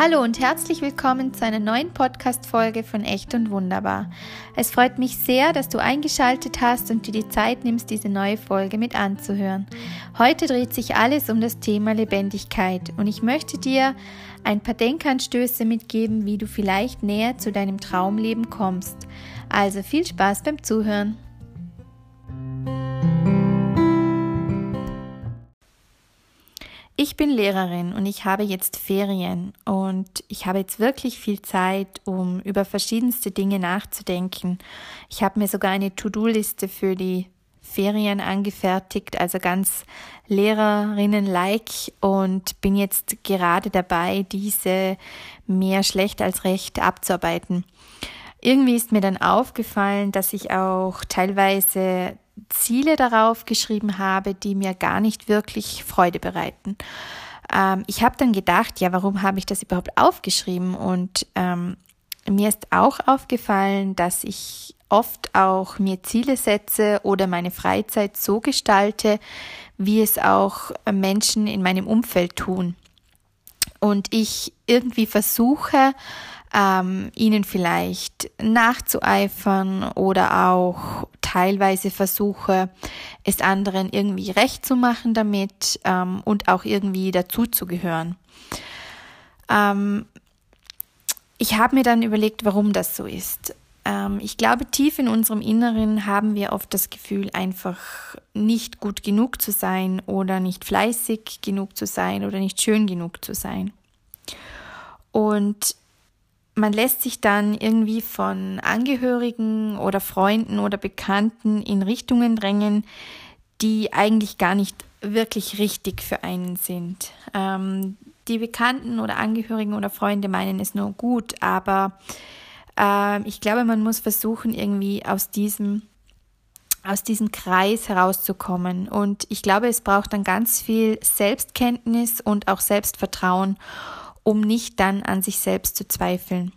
Hallo und herzlich willkommen zu einer neuen Podcast-Folge von Echt und Wunderbar. Es freut mich sehr, dass du eingeschaltet hast und dir die Zeit nimmst, diese neue Folge mit anzuhören. Heute dreht sich alles um das Thema Lebendigkeit und ich möchte dir ein paar Denkanstöße mitgeben, wie du vielleicht näher zu deinem Traumleben kommst. Also viel Spaß beim Zuhören. Ich bin Lehrerin und ich habe jetzt Ferien und ich habe jetzt wirklich viel Zeit, um über verschiedenste Dinge nachzudenken. Ich habe mir sogar eine To-Do-Liste für die Ferien angefertigt, also ganz Lehrerinnen-like und bin jetzt gerade dabei, diese mehr schlecht als recht abzuarbeiten. Irgendwie ist mir dann aufgefallen, dass ich auch teilweise Ziele darauf geschrieben habe, die mir gar nicht wirklich Freude bereiten. Ähm, ich habe dann gedacht, ja, warum habe ich das überhaupt aufgeschrieben? Und ähm, mir ist auch aufgefallen, dass ich oft auch mir Ziele setze oder meine Freizeit so gestalte, wie es auch Menschen in meinem Umfeld tun. Und ich irgendwie versuche, ähm, ihnen vielleicht nachzueifern oder auch teilweise versuche, es anderen irgendwie recht zu machen damit ähm, und auch irgendwie dazuzugehören. Ähm, ich habe mir dann überlegt, warum das so ist. Ähm, ich glaube, tief in unserem Inneren haben wir oft das Gefühl, einfach nicht gut genug zu sein oder nicht fleißig genug zu sein oder nicht schön genug zu sein. Und man lässt sich dann irgendwie von Angehörigen oder Freunden oder Bekannten in Richtungen drängen, die eigentlich gar nicht wirklich richtig für einen sind. Ähm, die Bekannten oder Angehörigen oder Freunde meinen es nur gut, aber äh, ich glaube, man muss versuchen, irgendwie aus diesem aus diesem Kreis herauszukommen. Und ich glaube, es braucht dann ganz viel Selbstkenntnis und auch Selbstvertrauen, um nicht dann an sich selbst zu zweifeln.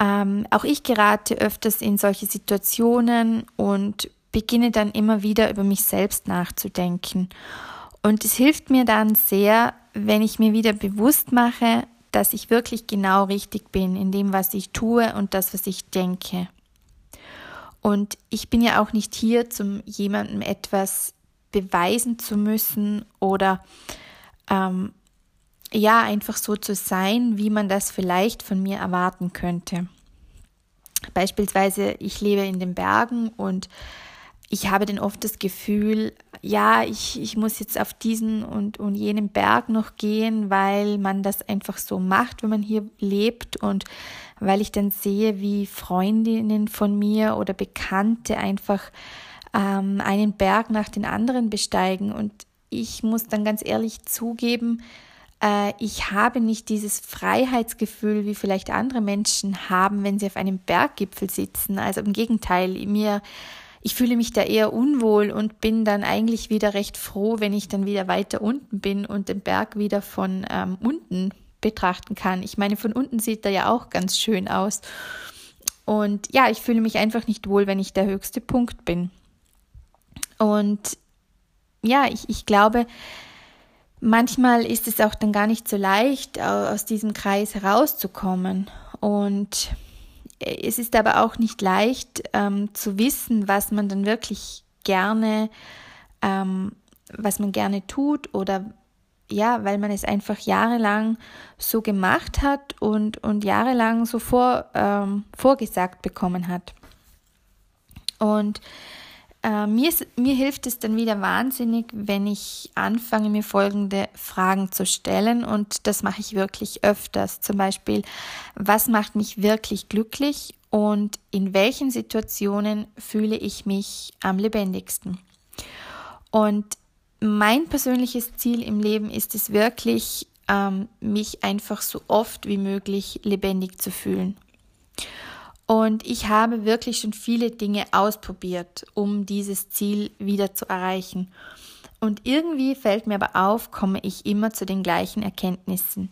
Ähm, auch ich gerate öfters in solche Situationen und beginne dann immer wieder über mich selbst nachzudenken. Und es hilft mir dann sehr, wenn ich mir wieder bewusst mache, dass ich wirklich genau richtig bin in dem, was ich tue und das, was ich denke. Und ich bin ja auch nicht hier, zum jemandem etwas beweisen zu müssen oder ähm, ja, einfach so zu sein, wie man das vielleicht von mir erwarten könnte. Beispielsweise, ich lebe in den Bergen und ich habe dann oft das Gefühl, ja, ich, ich muss jetzt auf diesen und, und jenen Berg noch gehen, weil man das einfach so macht, wenn man hier lebt und weil ich dann sehe, wie Freundinnen von mir oder Bekannte einfach ähm, einen Berg nach den anderen besteigen. Und ich muss dann ganz ehrlich zugeben, ich habe nicht dieses Freiheitsgefühl, wie vielleicht andere Menschen haben, wenn sie auf einem Berggipfel sitzen. Also im Gegenteil, mir ich fühle mich da eher unwohl und bin dann eigentlich wieder recht froh, wenn ich dann wieder weiter unten bin und den Berg wieder von ähm, unten betrachten kann. Ich meine, von unten sieht er ja auch ganz schön aus. Und ja, ich fühle mich einfach nicht wohl, wenn ich der höchste Punkt bin. Und ja, ich, ich glaube, manchmal ist es auch dann gar nicht so leicht, aus diesem Kreis herauszukommen. Und es ist aber auch nicht leicht ähm, zu wissen, was man dann wirklich gerne, ähm, was man gerne tut oder ja, weil man es einfach jahrelang so gemacht hat und, und jahrelang so vor, ähm, vorgesagt bekommen hat. Und äh, mir, mir hilft es dann wieder wahnsinnig, wenn ich anfange, mir folgende Fragen zu stellen. Und das mache ich wirklich öfters. Zum Beispiel, was macht mich wirklich glücklich und in welchen Situationen fühle ich mich am lebendigsten? Und mein persönliches Ziel im Leben ist es wirklich, ähm, mich einfach so oft wie möglich lebendig zu fühlen. Und ich habe wirklich schon viele Dinge ausprobiert, um dieses Ziel wieder zu erreichen. Und irgendwie fällt mir aber auf, komme ich immer zu den gleichen Erkenntnissen.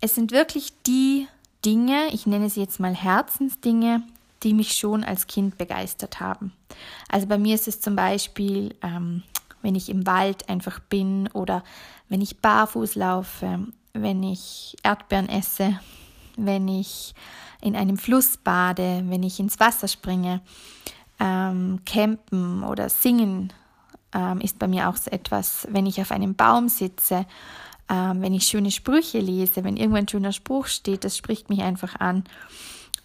Es sind wirklich die Dinge, ich nenne sie jetzt mal Herzensdinge, die mich schon als Kind begeistert haben. Also bei mir ist es zum Beispiel, ähm, wenn ich im Wald einfach bin oder wenn ich barfuß laufe wenn ich Erdbeeren esse, wenn ich in einem Fluss bade, wenn ich ins Wasser springe. Ähm, campen oder singen ähm, ist bei mir auch so etwas, wenn ich auf einem Baum sitze, ähm, wenn ich schöne Sprüche lese, wenn irgendwo ein schöner Spruch steht, das spricht mich einfach an.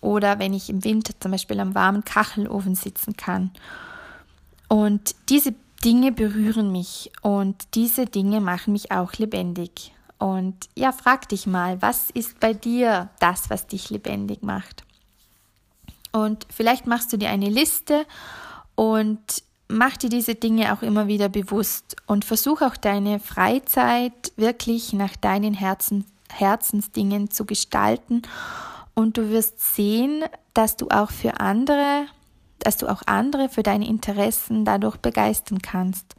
Oder wenn ich im Winter zum Beispiel am warmen Kachelofen sitzen kann. Und diese Dinge berühren mich und diese Dinge machen mich auch lebendig. Und ja, frag dich mal, was ist bei dir das, was dich lebendig macht? Und vielleicht machst du dir eine Liste und mach dir diese Dinge auch immer wieder bewusst und versuch auch deine Freizeit wirklich nach deinen Herzen, Herzensdingen zu gestalten. Und du wirst sehen, dass du auch für andere, dass du auch andere für deine Interessen dadurch begeistern kannst.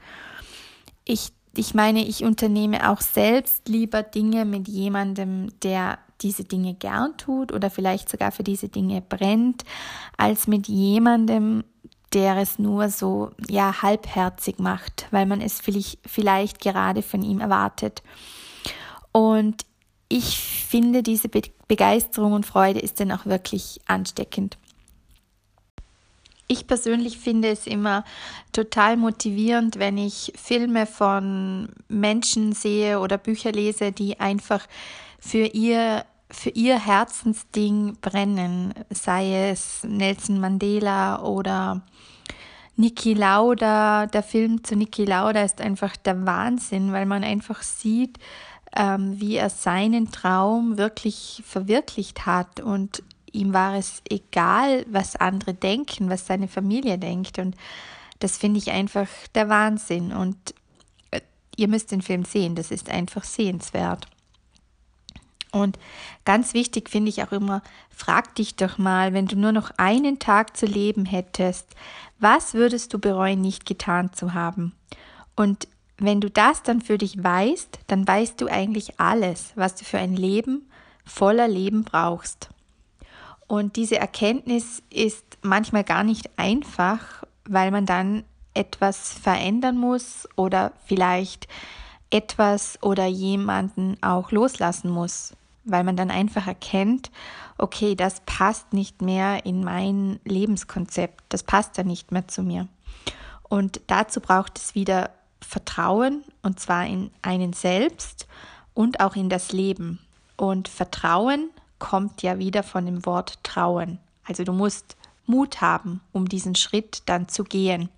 Ich ich meine, ich unternehme auch selbst lieber Dinge mit jemandem, der diese Dinge gern tut oder vielleicht sogar für diese Dinge brennt, als mit jemandem, der es nur so ja halbherzig macht, weil man es vielleicht, gerade von ihm erwartet. Und ich finde, diese Be Begeisterung und Freude ist dann auch wirklich ansteckend. Ich persönlich finde es immer total motivierend, wenn ich Filme von Menschen sehe oder Bücher lese, die einfach für ihr für ihr Herzensding brennen, sei es Nelson Mandela oder Niki Lauda. Der Film zu Niki Lauda ist einfach der Wahnsinn, weil man einfach sieht, ähm, wie er seinen Traum wirklich verwirklicht hat und ihm war es egal, was andere denken, was seine Familie denkt. Und das finde ich einfach der Wahnsinn. Und äh, ihr müsst den Film sehen, das ist einfach sehenswert. Und ganz wichtig finde ich auch immer, frag dich doch mal, wenn du nur noch einen Tag zu leben hättest, was würdest du bereuen, nicht getan zu haben? Und wenn du das dann für dich weißt, dann weißt du eigentlich alles, was du für ein Leben voller Leben brauchst. Und diese Erkenntnis ist manchmal gar nicht einfach, weil man dann etwas verändern muss oder vielleicht etwas oder jemanden auch loslassen muss, weil man dann einfach erkennt, okay, das passt nicht mehr in mein Lebenskonzept, das passt dann nicht mehr zu mir. Und dazu braucht es wieder Vertrauen, und zwar in einen selbst und auch in das Leben. Und Vertrauen kommt ja wieder von dem Wort trauen. Also du musst Mut haben, um diesen Schritt dann zu gehen.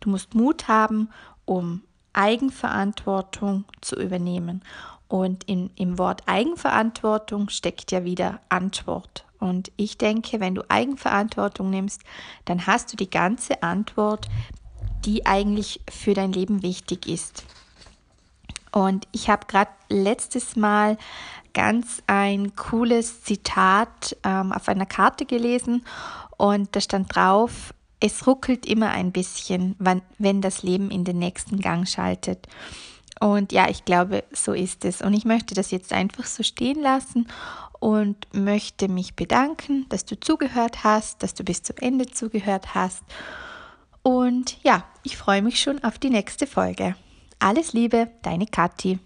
Du musst Mut haben, um Eigenverantwortung zu übernehmen. Und in, im Wort Eigenverantwortung steckt ja wieder Antwort. Und ich denke, wenn du Eigenverantwortung nimmst, dann hast du die ganze Antwort, die eigentlich für dein Leben wichtig ist. Und ich habe gerade letztes Mal ganz ein cooles Zitat ähm, auf einer Karte gelesen und da stand drauf, es ruckelt immer ein bisschen, wann, wenn das Leben in den nächsten Gang schaltet. Und ja, ich glaube, so ist es. Und ich möchte das jetzt einfach so stehen lassen und möchte mich bedanken, dass du zugehört hast, dass du bis zum Ende zugehört hast. Und ja, ich freue mich schon auf die nächste Folge. Alles Liebe, deine Kathi.